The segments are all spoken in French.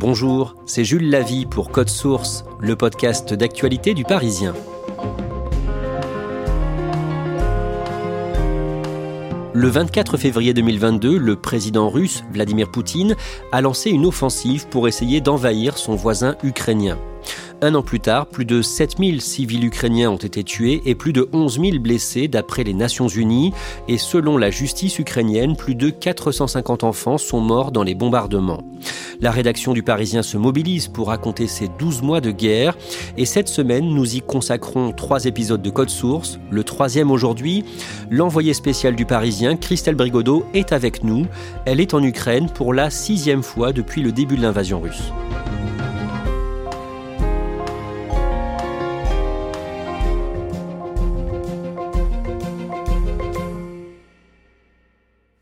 Bonjour, c'est Jules Lavie pour Code Source, le podcast d'actualité du Parisien. Le 24 février 2022, le président russe Vladimir Poutine a lancé une offensive pour essayer d'envahir son voisin ukrainien. Un an plus tard, plus de 7000 civils ukrainiens ont été tués et plus de 11 000 blessés d'après les Nations Unies. Et selon la justice ukrainienne, plus de 450 enfants sont morts dans les bombardements. La rédaction du Parisien se mobilise pour raconter ces 12 mois de guerre. Et cette semaine, nous y consacrons trois épisodes de Code Source. Le troisième aujourd'hui, l'envoyé spécial du Parisien, Christelle Brigodeau, est avec nous. Elle est en Ukraine pour la sixième fois depuis le début de l'invasion russe.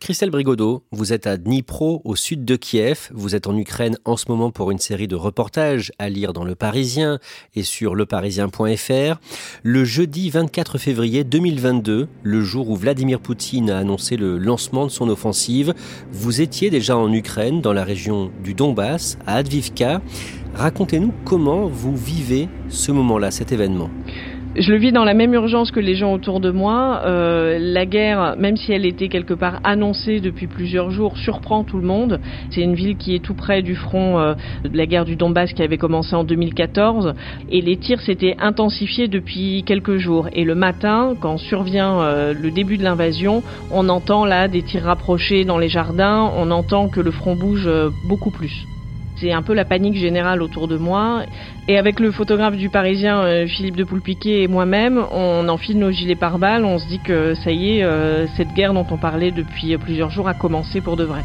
Christelle Brigodeau, vous êtes à Dnipro, au sud de Kiev. Vous êtes en Ukraine en ce moment pour une série de reportages à lire dans Le Parisien et sur leparisien.fr. Le jeudi 24 février 2022, le jour où Vladimir Poutine a annoncé le lancement de son offensive, vous étiez déjà en Ukraine, dans la région du Donbass, à Advivka. Racontez-nous comment vous vivez ce moment-là, cet événement. Je le vis dans la même urgence que les gens autour de moi. Euh, la guerre, même si elle était quelque part annoncée depuis plusieurs jours, surprend tout le monde. C'est une ville qui est tout près du front euh, de la guerre du Donbass qui avait commencé en 2014. Et les tirs s'étaient intensifiés depuis quelques jours. Et le matin, quand survient euh, le début de l'invasion, on entend là des tirs rapprochés dans les jardins. On entend que le front bouge beaucoup plus. C'est un peu la panique générale autour de moi. Et avec le photographe du Parisien, euh, Philippe de Poulpiquet et moi-même, on enfile nos gilets pare-balles. On se dit que ça y est, euh, cette guerre dont on parlait depuis plusieurs jours a commencé pour de vrai.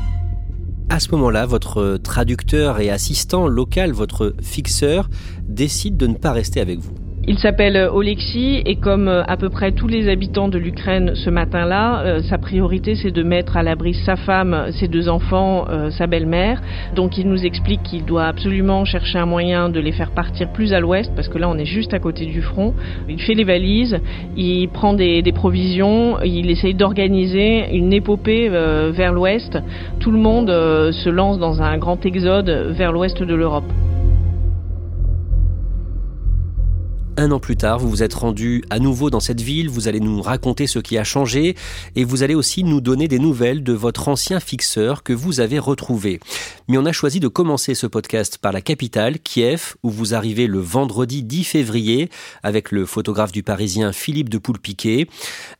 À ce moment-là, votre traducteur et assistant local, votre fixeur, décide de ne pas rester avec vous. Il s'appelle euh, Oleksiy et comme euh, à peu près tous les habitants de l'Ukraine ce matin-là, euh, sa priorité c'est de mettre à l'abri sa femme, ses deux enfants, sa belle-mère. Donc il nous explique qu'il doit absolument chercher un moyen de les faire partir plus à l'ouest parce que là on est juste à côté du front. Il fait les valises, il prend des provisions, il essaye d'organiser une épopée vers l'ouest. Tout le monde se lance dans un grand exode vers l'ouest de l'Europe. Un an plus tard, vous vous êtes rendu à nouveau dans cette ville, vous allez nous raconter ce qui a changé et vous allez aussi nous donner des nouvelles de votre ancien fixeur que vous avez retrouvé. Mais on a choisi de commencer ce podcast par la capitale, Kiev, où vous arrivez le vendredi 10 février avec le photographe du Parisien Philippe de Poulpiquet.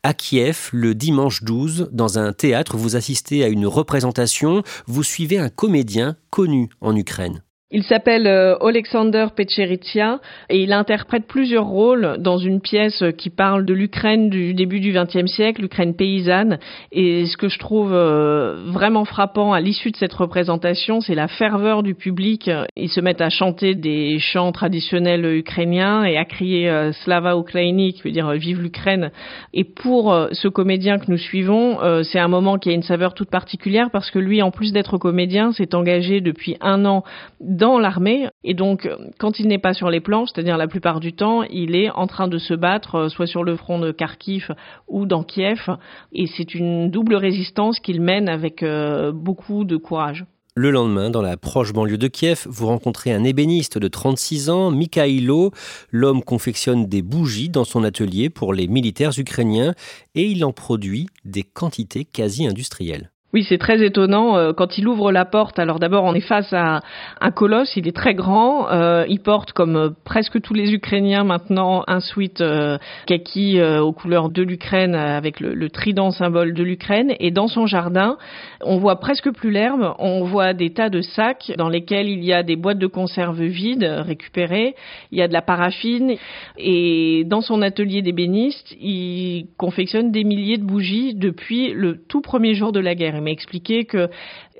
À Kiev, le dimanche 12, dans un théâtre, vous assistez à une représentation, vous suivez un comédien connu en Ukraine. Il s'appelle euh, Alexander Pecheritia et il interprète plusieurs rôles dans une pièce qui parle de l'Ukraine du début du XXe siècle, l'Ukraine paysanne. Et ce que je trouve euh, vraiment frappant à l'issue de cette représentation, c'est la ferveur du public. Ils se mettent à chanter des chants traditionnels ukrainiens et à crier euh, Slava Ukraini, qui veut dire Vive l'Ukraine. Et pour ce comédien que nous suivons, c'est un moment qui a une saveur toute particulière parce que lui, en plus d'être comédien, s'est engagé depuis un an dans l'armée et donc quand il n'est pas sur les planches, c'est-à-dire la plupart du temps, il est en train de se battre euh, soit sur le front de Kharkiv ou dans Kiev et c'est une double résistance qu'il mène avec euh, beaucoup de courage. Le lendemain, dans la proche banlieue de Kiev, vous rencontrez un ébéniste de 36 ans, Mikhailo. L'homme confectionne des bougies dans son atelier pour les militaires ukrainiens et il en produit des quantités quasi industrielles. Oui, c'est très étonnant. Euh, quand il ouvre la porte, alors d'abord on est face à un colosse, il est très grand, euh, il porte comme euh, presque tous les Ukrainiens maintenant un sweat kaki aux couleurs de l'Ukraine avec le, trident symbole de l'Ukraine. Et dans son jardin, on voit presque plus l'herbe, on voit des tas de sacs dans lesquels il y a des boîtes de conserve vides récupérées, il y a de la paraffine. Et dans son atelier d'ébéniste, il confectionne des milliers de bougies depuis le tout premier jour de la guerre m'a expliqué que,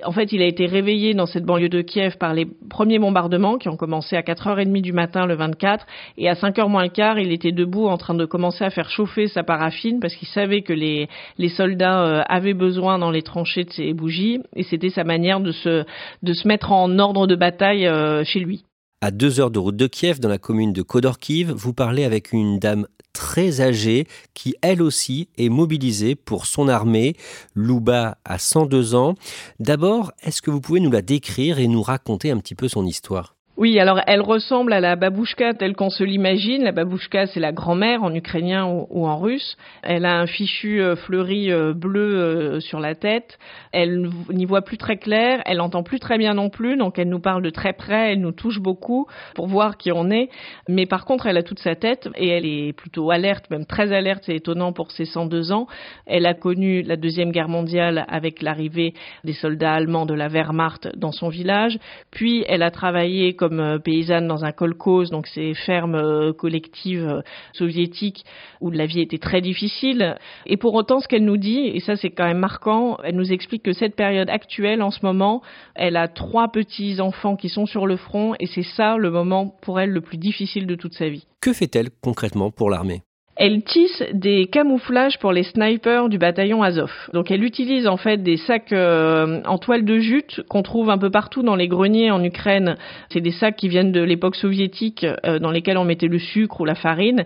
en fait, il a été réveillé dans cette banlieue de Kiev par les premiers bombardements qui ont commencé à 4h30 du matin le 24 et à 5h moins le quart, il était debout en train de commencer à faire chauffer sa paraffine parce qu'il savait que les, soldats euh, avaient besoin dans les tranchées de ces bougies et c'était sa manière de se, de se mettre en ordre de bataille euh, chez lui. À deux heures de route de Kiev, dans la commune de Kodorkiv, vous parlez avec une dame très âgée qui, elle aussi, est mobilisée pour son armée. Louba a 102 ans. D'abord, est-ce que vous pouvez nous la décrire et nous raconter un petit peu son histoire? Oui, alors elle ressemble à la babouchka telle qu'on se l'imagine. La babouchka, c'est la grand-mère en ukrainien ou, en russe. Elle a un fichu euh, fleuri euh, bleu euh, sur la tête. Elle n'y voit plus très clair. Elle entend plus très bien non plus. Donc elle nous parle de très près. Elle nous touche beaucoup pour voir qui on est. Mais par contre, elle a toute sa tête et elle est plutôt alerte, même très alerte. C'est étonnant pour ses 102 ans. Elle a connu la deuxième guerre mondiale avec l'arrivée des soldats allemands de la Wehrmacht dans son village. Puis elle a travaillé comme euh, paysanne dans un kolkhoz, donc ces fermes euh, collectives euh, soviétiques où la vie était très difficile. Et pour autant, ce qu'elle nous dit, et ça c'est quand même marquant, elle nous explique que cette période actuelle, en ce moment, elle a trois petits enfants qui sont sur le front, et c'est ça le moment pour elle le plus difficile de toute sa vie. Que fait-elle concrètement pour l'armée? Elle tisse des camouflages pour les snipers du bataillon Azov. Donc elle utilise en fait des sacs euh, en toile de jute qu'on trouve un peu partout dans les greniers en Ukraine. C'est des sacs qui viennent de l'époque soviétique euh, dans lesquels on mettait le sucre ou la farine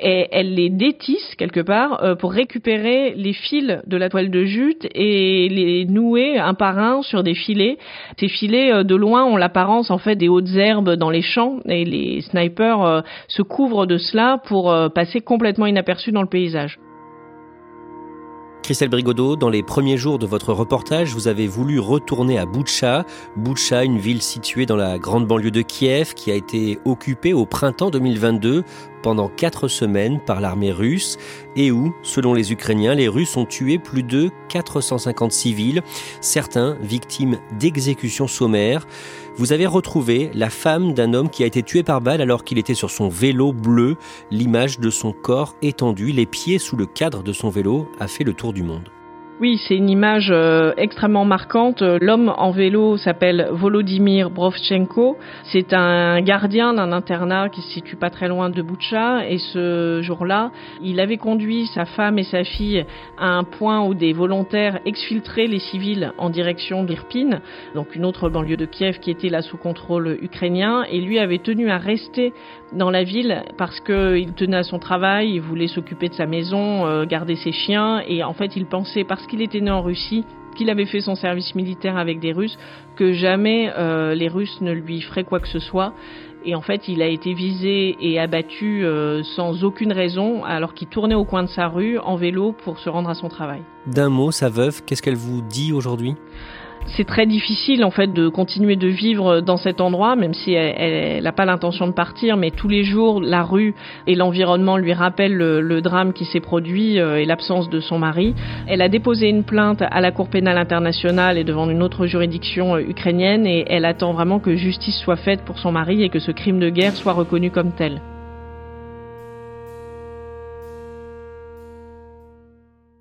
et elle les détisse quelque part euh, pour récupérer les fils de la toile de jute et les nouer un par un sur des filets. Ces filets euh, de loin ont l'apparence en fait des hautes herbes dans les champs et les snipers euh, se couvrent de cela pour passer complètement inaperçus dans le paysage. Christelle Brigodeau, dans les premiers jours de votre reportage, vous avez voulu retourner à Boutcha. Boutcha, une ville située dans la grande banlieue de Kiev qui a été occupée au printemps 2022 pendant quatre semaines par l'armée russe et où, selon les Ukrainiens, les Russes ont tué plus de 450 civils, certains victimes d'exécutions sommaires. Vous avez retrouvé la femme d'un homme qui a été tué par balle alors qu'il était sur son vélo bleu. L'image de son corps étendu, les pieds sous le cadre de son vélo, a fait le tour du monde. Oui, c'est une image euh, extrêmement marquante. L'homme en vélo s'appelle Volodymyr Brovchenko. C'est un gardien d'un internat qui se situe pas très loin de Boucha. Et ce jour-là, il avait conduit sa femme et sa fille à un point où des volontaires exfiltraient les civils en direction d'Irpin, donc une autre banlieue de Kiev qui était là sous contrôle ukrainien. Et lui avait tenu à rester dans la ville parce qu'il tenait à son travail, il voulait s'occuper de sa maison, euh, garder ses chiens. Et en fait, il pensait qu'il était né en Russie, qu'il avait fait son service militaire avec des Russes, que jamais euh, les Russes ne lui feraient quoi que ce soit. Et en fait, il a été visé et abattu euh, sans aucune raison, alors qu'il tournait au coin de sa rue en vélo pour se rendre à son travail. D'un mot, sa veuve, qu'est-ce qu'elle vous dit aujourd'hui? C'est très difficile en fait de continuer de vivre dans cet endroit, même si elle n'a pas l'intention de partir, mais tous les jours la rue et l'environnement lui rappellent le, drame qui s'est produit euh, et l'absence de son mari. Elle a déposé une plainte à la Cour pénale internationale et devant une autre juridiction euh, ukrainienne et elle attend vraiment que justice soit faite pour son mari et que ce crime de guerre soit reconnu comme tel.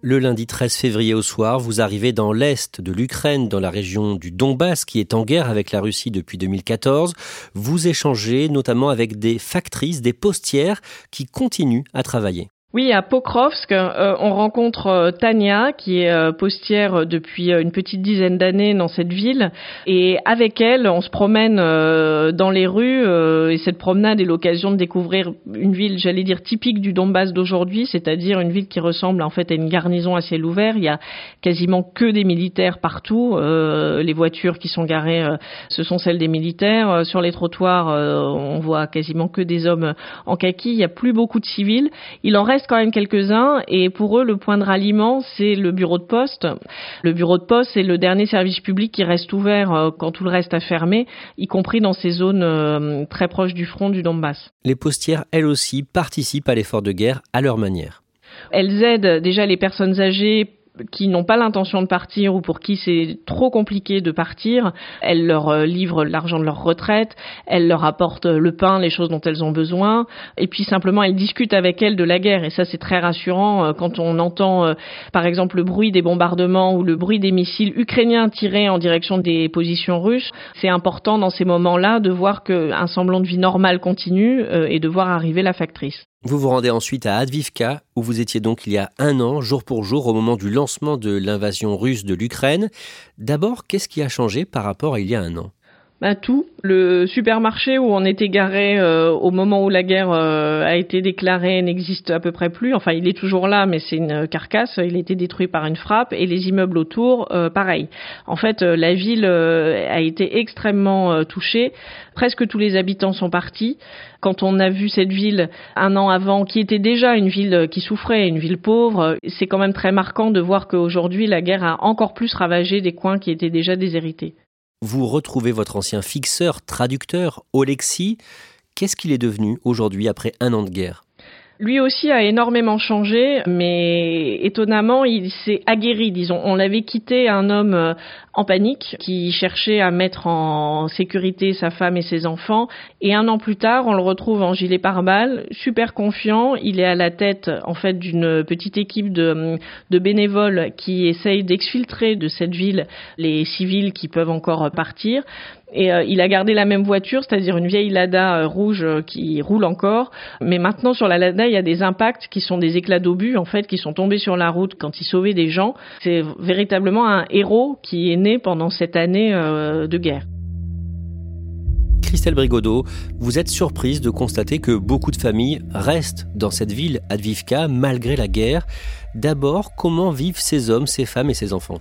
Le lundi 13 février au soir, vous arrivez dans l'est de l'Ukraine, dans la région du Donbass, qui est en guerre avec la Russie depuis 2014. Vous échangez notamment avec des factrices, des postières qui continuent à travailler. Oui, à Pokrovsk, euh, on rencontre euh, Tania, qui est euh, postière depuis une petite dizaine d'années dans cette ville. Et avec elle, on se promène dans les rues. et cette promenade est l'occasion de découvrir une ville, j'allais dire, typique du Donbass d'aujourd'hui, c'est-à-dire une ville qui ressemble en fait à une garnison à ciel ouvert. Il y a quasiment que des militaires partout. les voitures qui sont garées, ce sont celles des militaires. Sur les trottoirs, on voit quasiment que des hommes en kaki. Il n'y a plus beaucoup de civils. Il en reste quand même quelques-uns et pour eux, le point de ralliement, c'est le bureau de poste. Le bureau de poste, c'est le dernier service public qui reste ouvert euh, quand tout le reste a fermé, y compris dans ces zones euh, très proches du front du Donbass. Les postières, elles aussi, participent à l'effort de guerre à leur manière. Elles aident déjà les personnes âgées qui n'ont pas l'intention de partir ou pour qui c'est trop compliqué de partir, elles leur euh, livrent l'argent de leur retraite, elles leur apportent le pain, les choses dont elles ont besoin, et puis simplement elles discutent avec elles de la guerre. Et ça c'est très rassurant euh, quand on entend euh, par exemple le bruit des bombardements ou le bruit des missiles ukrainiens tirés en direction des positions russes. C'est important dans ces moments-là de voir qu'un semblant de vie normale continue et de voir arriver la factrice. Vous vous rendez ensuite à Advivka, où vous étiez donc il y a un an, jour pour jour, au moment du lancement de l'invasion russe de l'Ukraine. D'abord, qu'est-ce qui a changé par rapport à il y a un an? Tout. Le supermarché où on était garé euh, au moment où la guerre euh, a été déclarée n'existe à peu près plus. Enfin, il est toujours là, mais c'est une carcasse. Il a été détruit par une frappe et les immeubles autour, euh, pareil. En fait, la ville a été extrêmement touchée. Presque tous les habitants sont partis. Quand on a vu cette ville un an avant, qui était déjà une ville qui souffrait, une ville pauvre, c'est quand même très marquant de voir qu'aujourd'hui la guerre a encore plus ravagé des coins qui étaient déjà déshérités vous retrouvez votre ancien fixeur, traducteur, Olexi. Qu'est-ce qu'il est devenu aujourd'hui après un an de guerre? Lui aussi a énormément changé, mais étonnamment, il s'est aguerri, disons. On l'avait quitté un homme euh, en panique qui cherchait à mettre en sécurité sa femme et ses enfants. Et un an plus tard, on le retrouve en gilet pare-balles, super confiant. Il est à la tête, en fait, d'une petite équipe de, bénévoles qui essayent d'exfiltrer de cette ville les civils qui peuvent encore partir. Et euh, il a gardé la même voiture, c'est-à-dire une vieille Lada euh, rouge euh, qui roule encore. Mais maintenant, sur la Lada, il y a des impacts qui sont des éclats d'obus, en fait, qui sont tombés sur la route quand il sauvait des gens. C'est véritablement un héros qui est pendant cette année de guerre. Christelle Brigodeau, vous êtes surprise de constater que beaucoup de familles restent dans cette ville, Advivka, malgré la guerre. D'abord, comment vivent ces hommes, ces femmes et ces enfants?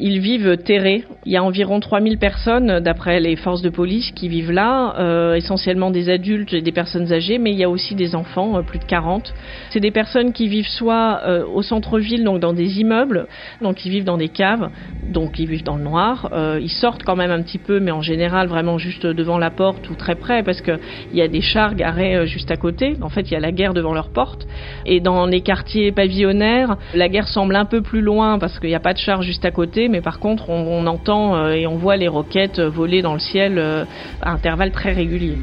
Ils vivent terrés. Il y a environ 3000 personnes, d'après les forces de police, qui vivent là, euh, essentiellement des adultes et des personnes âgées, mais il y a aussi des enfants, euh, plus de 40. C'est des personnes qui vivent soit euh, au centre-ville, donc dans des immeubles, donc ils vivent dans des caves, donc ils vivent dans le noir. ils sortent quand même un petit peu, mais en général vraiment juste devant la porte ou très près, parce qu'il y a des chars garés juste à côté. En fait, il y a la guerre devant leur porte. Et dans les quartiers pavillonnaires, la guerre semble un peu plus loin, parce qu'il n'y a pas de chars juste à côté, mais par contre, on, entend euh, et on voit les roquettes voler dans le ciel euh, à intervalles très réguliers.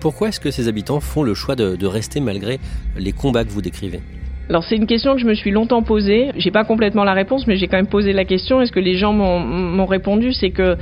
Pourquoi est-ce que ces habitants font le choix de, rester malgré les combats que vous décrivez? Alors c'est une question que je me suis longtemps posée. J'ai pas complètement la réponse, mais j'ai quand même posé la question. Est-ce que les gens m'ont répondu? C'est que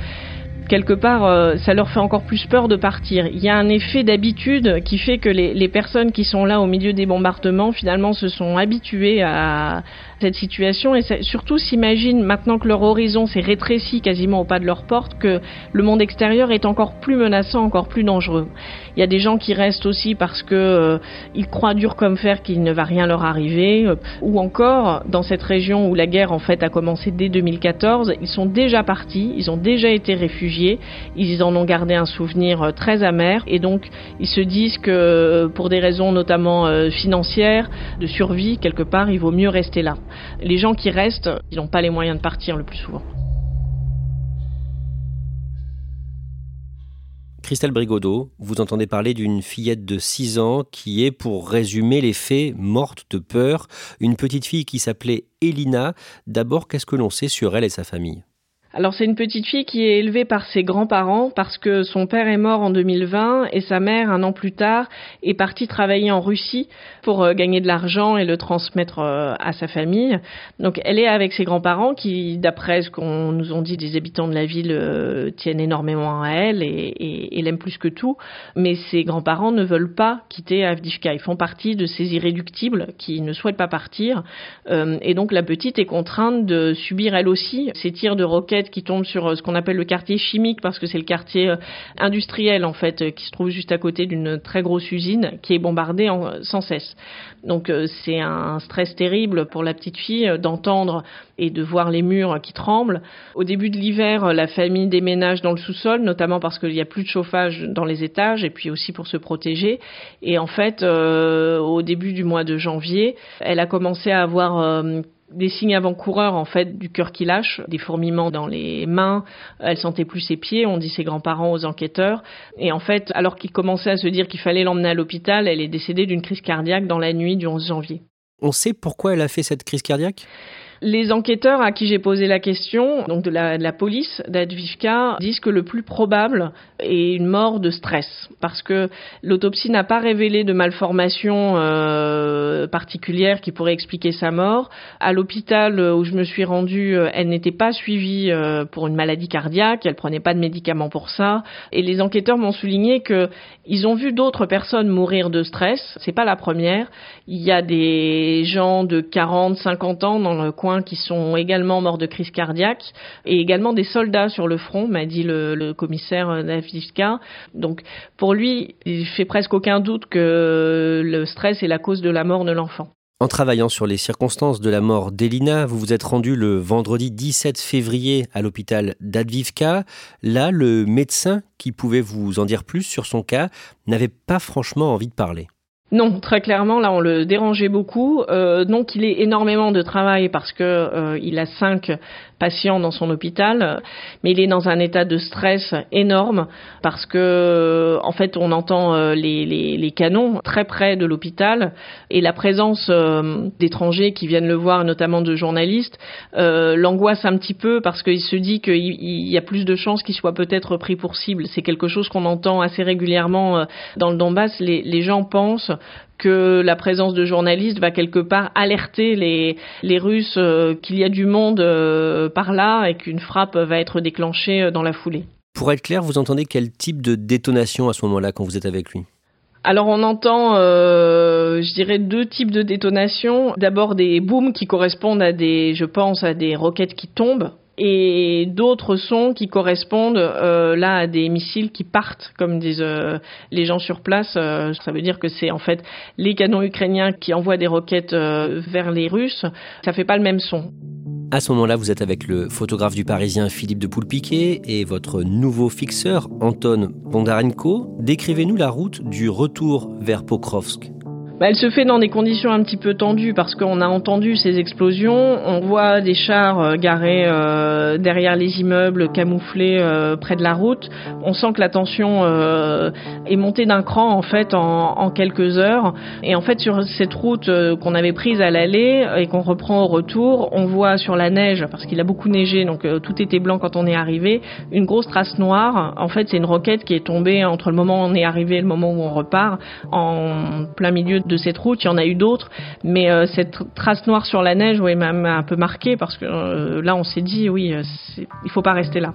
quelque part, euh, ça leur fait encore plus peur de partir. Il y a un effet d'habitude qui fait que les, les, personnes qui sont là au milieu des bombardements, finalement, se sont habituées à, cette situation et surtout s'imaginent maintenant que leur horizon s'est rétréci quasiment au pas de leur porte que le monde extérieur est encore plus menaçant, encore plus dangereux. Il y a des gens qui restent aussi parce que euh, ils croient dur comme fer qu'il ne va rien leur arriver euh, ou encore dans cette région où la guerre en fait a commencé dès 2014, ils sont déjà partis, ils ont déjà été réfugiés, ils en ont gardé un souvenir euh, très amer et donc ils se disent que pour des raisons notamment financières, de survie quelque part, il vaut mieux rester là. Les gens qui restent, ils n'ont pas les moyens de partir le plus souvent. Christelle Brigodeau, vous entendez parler d'une fillette de 6 ans qui est, pour résumer les faits, morte de peur. Une petite fille qui s'appelait Elina. D'abord, qu'est-ce que l'on sait sur elle et sa famille? Alors c'est une petite fille qui est élevée par ses grands-parents parce que son père est mort en 2020 et sa mère un an plus tard est partie travailler en Russie pour euh, gagner de l'argent et le transmettre euh, à sa famille. Donc elle est avec ses grands-parents qui, d'après ce qu'on nous ont dit des habitants de la ville, euh, tiennent énormément à elle et, et, l'aiment plus que tout. Mais ses grands-parents ne veulent pas quitter Avdivka. Ils font partie de ces irréductibles qui ne souhaitent pas partir. et donc la petite est contrainte de subir elle aussi ces tirs de roquettes qui tombe sur euh, ce qu'on appelle le quartier chimique parce que c'est le quartier euh, industriel en fait euh, qui se trouve juste à côté d'une très grosse usine qui est bombardée sans cesse. Donc c'est un stress terrible pour la petite fille d'entendre et de voir les murs qui tremblent. Au début de l'hiver, la famille déménage dans le sous-sol, notamment parce qu'il n'y a plus de chauffage dans les étages et puis aussi pour se protéger. Et en fait, au début du mois de janvier, elle a commencé à avoir des signes avant-coureurs en fait du cœur qui lâche, des fourmillements dans les mains, elle sentait plus ses pieds, on dit ses grands-parents aux enquêteurs. Et en fait alors qu'il commençait à se dire qu'il fallait l'emmener à l'hôpital, elle est décédée d'une crise cardiaque dans la nuit du 11 janvier. On sait pourquoi elle a fait cette crise cardiaque? Les enquêteurs à qui j'ai posé la question, donc de la, police d'Advivka, disent que le plus probable est une mort de stress, parce que l'autopsie n'a pas révélé de malformation euh, particulière qui pourrait expliquer sa mort. À l'hôpital où je me suis rendue, euh, elle n'était pas suivie euh, pour une maladie cardiaque, elle prenait pas de médicaments pour ça, et les enquêteurs m'ont souligné que ils ont vu d'autres personnes mourir de stress. C'est pas la première. Il y a des gens de 40, 50 ans dans le coin qui sont également morts de crise cardiaque et également des soldats sur le front, m'a dit le, commissaire Navivka. Donc pour lui, il fait presque aucun doute que le stress est la cause de la mort de l'enfant. En travaillant sur les circonstances de la mort d'Elina, vous vous êtes rendu le vendredi 17 février à l'hôpital d'Advivka. Là, le médecin qui pouvait vous en dire plus sur son cas n'avait pas franchement envie de parler. Non, très clairement, là, on le dérangeait beaucoup. Euh, donc, il est énormément de travail parce que euh, il a cinq patients dans son hôpital, mais il est dans un état de stress énorme parce que, en fait, on entend euh, les, les, les, canons très près de l'hôpital et la présence euh, d'étrangers qui viennent le voir, notamment de journalistes, euh, l'angoisse un petit peu parce qu'il se dit qu'il y a plus de chances qu'il soit peut-être pris pour cible. C'est quelque chose qu'on entend assez régulièrement dans le Donbass. Les, les gens pensent que la présence de journalistes va quelque part alerter les, les Russes euh, qu'il y a du monde euh, par là et qu'une frappe va être déclenchée euh, dans la foulée. Pour être clair, vous entendez quel type de détonation à ce moment-là quand vous êtes avec lui? Alors on entend, je dirais, deux types de détonations. D'abord des booms qui correspondent à des, je pense, à des roquettes qui tombent et d'autres sons qui correspondent euh, là à des missiles qui partent, comme disent euh, les gens sur place. Euh, ça veut dire que c'est en fait les canons ukrainiens qui envoient des roquettes vers les Russes. Ça fait pas le même son. À ce moment-là, vous êtes avec le photographe du Parisien Philippe de Poulpiquet et votre nouveau fixeur Anton Bondarenko. Décrivez-nous la route du retour vers Pokrovsk. Bah, elle se fait dans des conditions un petit peu tendues parce qu'on a entendu ces explosions. On voit des chars euh, garés euh, derrière les immeubles, camouflés euh, près de la route. On sent que la tension est montée d'un cran en fait en, en, quelques heures. Et en fait sur cette route qu'on avait prise à l'aller et qu'on reprend au retour, on voit sur la neige parce qu'il a beaucoup neigé, donc tout était blanc quand on est arrivé, une grosse trace noire. En fait, c'est une roquette qui est tombée entre le moment où on est arrivé et le moment où on repart en plein milieu de cette route. Il y en a eu d'autres, mais euh, cette trace noire sur la neige, oui, m'a un peu marqué parce que euh, là, on s'est dit, oui, euh, il faut pas rester là.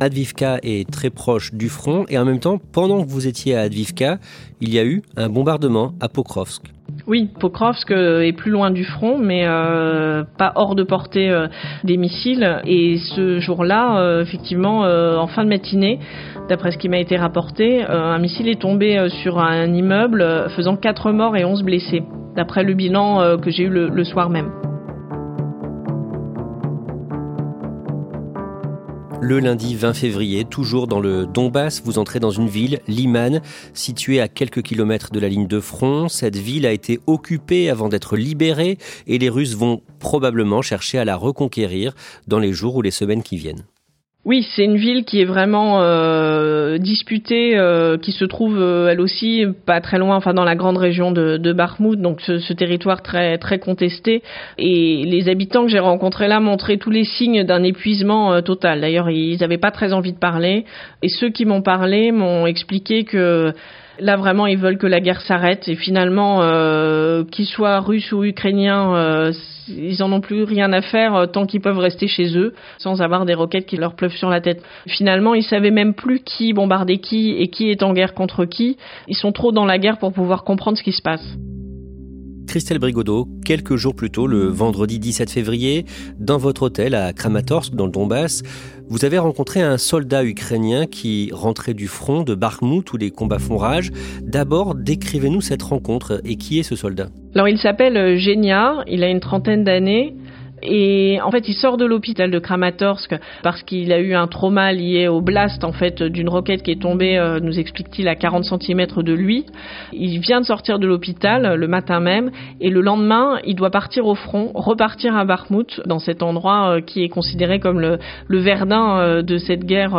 Advivka est très proche du front et en même temps, pendant que vous étiez à Advivka, il y a eu un bombardement à Pokrovsk. Oui, Pokrovsk est plus loin du front, mais pas hors de portée des missiles. Et ce jour-là, effectivement, en fin de matinée, D'après ce qui m'a été rapporté, euh, un missile est tombé euh, sur un immeuble euh, faisant 4 morts et 11 blessés, d'après le bilan que j'ai eu le, soir même. Le lundi 20 février, toujours dans le Donbass, vous entrez dans une ville, Liman, située à quelques kilomètres de la ligne de front. Cette ville a été occupée avant d'être libérée et les Russes vont probablement chercher à la reconquérir dans les jours ou les semaines qui viennent. Oui, c'est une ville qui est vraiment euh, disputée, euh, qui se trouve euh, elle aussi pas très loin, enfin dans la grande région de, de Bakhmout, donc ce, ce, territoire très très contesté. Et les habitants que j'ai rencontrés là montraient tous les signes d'un épuisement euh, total. D'ailleurs, ils n'avaient pas très envie de parler. Et ceux qui m'ont parlé m'ont expliqué que Là, vraiment, ils veulent que la guerre s'arrête. Et finalement, euh, qu'ils soient russes ou ukrainiens, euh, ils en ont plus rien à faire euh, tant qu'ils peuvent rester chez eux, sans avoir des roquettes qui leur pleuvent sur la tête. Finalement, ils savaient même plus qui bombardait qui et qui est en guerre contre qui. Ils sont trop dans la guerre pour pouvoir comprendre ce qui se passe. Christelle Brigodeau, quelques jours plus tôt, le vendredi 17 février, dans votre hôtel à Kramatorsk, dans le Donbass, vous avez rencontré un soldat ukrainien qui rentrait du front de Bakhmut où les combats font rage. D'abord, décrivez-nous cette rencontre et qui est ce soldat? Alors, il s'appelle Genia, il a une trentaine d'années. Et en fait, il sort de l'hôpital de Kramatorsk parce qu'il a eu un trauma lié au blast en fait d'une roquette qui est tombée, euh, nous explique-t-il, à 40 cm de lui. Il vient de sortir de l'hôpital le matin même et le lendemain, il doit partir au front, repartir à Bakhmut, dans cet endroit euh, qui est considéré comme le, le Verdun euh, de cette guerre.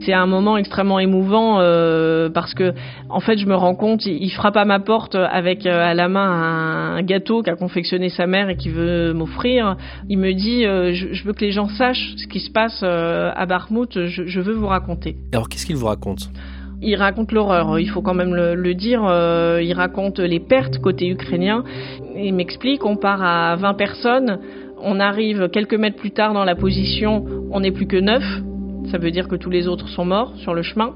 C'est un moment extrêmement émouvant parce que en fait, je me rends compte, il, frappe à ma porte avec à la main un, un gâteau qu'a confectionné sa mère et qui veut m'offrir. Il me dit euh, je, veux que les gens sachent ce qui se passe euh, à Barmouth, je, veux vous raconter. Alors qu'est-ce qu'il vous raconte? Il raconte l'horreur, il faut quand même le, dire. Euh, il raconte les pertes côté ukrainien. Il m'explique on part à 20 personnes, on arrive quelques mètres plus tard dans la position, on n'est plus que 9. Ça veut dire que tous les autres sont morts sur le chemin.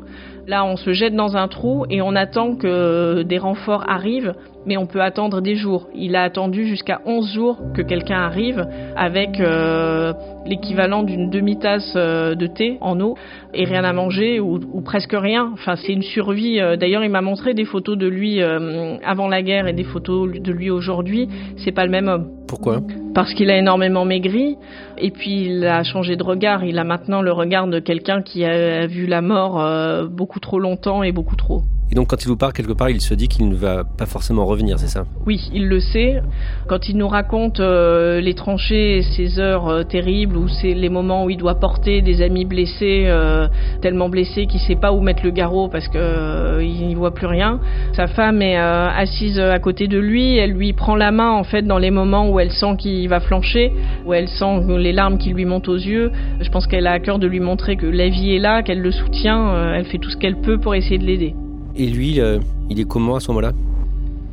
Là, on se jette dans un trou et on attend que des renforts arrivent mais on peut attendre des jours. Il a attendu jusqu'à 11 jours que quelqu'un arrive avec euh, l'équivalent d'une demi-tasse euh, de thé en eau et rien à manger ou, presque rien. Enfin, c'est une survie. Euh, d'ailleurs, il m'a montré des photos de lui avant la guerre et des photos de lui aujourd'hui. C'est pas le même homme. Pourquoi? Parce qu'il a énormément maigri et puis il a changé de regard. Il a maintenant le regard de quelqu'un qui a vu la mort beaucoup trop longtemps et beaucoup trop. Et donc quand il vous parle quelque part, il se dit qu'il ne va pas forcément revenir, c'est ça? Oui, il le sait. Quand il nous raconte euh, les tranchées, ces heures euh, terribles, ou c'est les moments où il doit porter des amis blessés, euh, tellement blessés qu'il sait pas où mettre le garrot parce que il n'y voit plus rien. Sa femme est assise à côté de lui, elle lui prend la main en fait dans les moments où elle sent qu'il va flancher, où elle sent les larmes qui lui montent aux yeux. Je pense qu'elle a à cœur de lui montrer que la vie est là, qu'elle le soutient, elle fait tout ce qu'elle peut pour essayer de l'aider. Et lui, euh, il est comment à ce moment-là?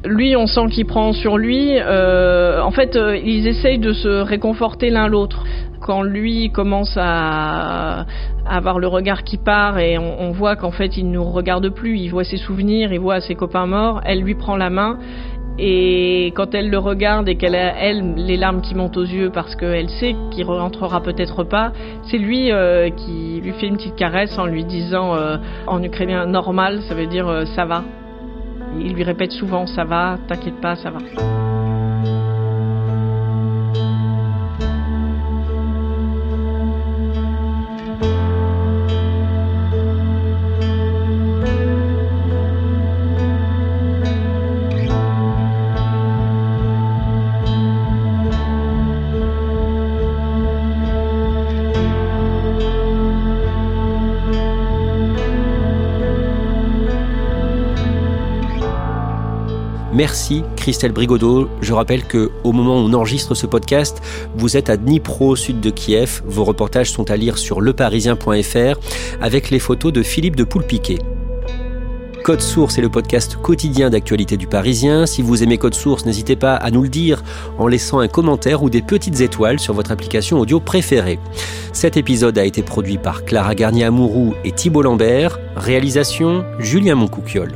Lui, on sent qu'il prend sur lui. Euh, en fait, euh, ils essayent de se réconforter l'un l'autre. Quand lui commence à, avoir le regard qui part et on, voit qu'en fait il ne nous regarde plus, il voit ses souvenirs, il voit ses copains morts, elle lui prend la main et quand elle le regarde et qu'elle a, elle, les larmes qui montent aux yeux parce qu'elle sait qu'il rentrera peut-être pas, c'est lui euh, qui lui fait une petite caresse en lui disant euh, en ukrainien normal, ça veut dire euh, ça va. Il lui répète souvent ça va, t'inquiète pas, ça va. Merci Christelle Brigodeau. Je rappelle que au moment où on enregistre ce podcast, vous êtes à Dnipro, sud de Kiev. Vos reportages sont à lire sur leparisien.fr avec les photos de Philippe de Poulpiquet. Code Source est le podcast quotidien d'actualité du Parisien. Si vous aimez Code Source, n'hésitez pas à nous le dire en laissant un commentaire ou des petites étoiles sur votre application audio préférée. Cet épisode a été produit par Clara Garnier-Amouroux et Thibault Lambert. Réalisation Julien Moncouquiole.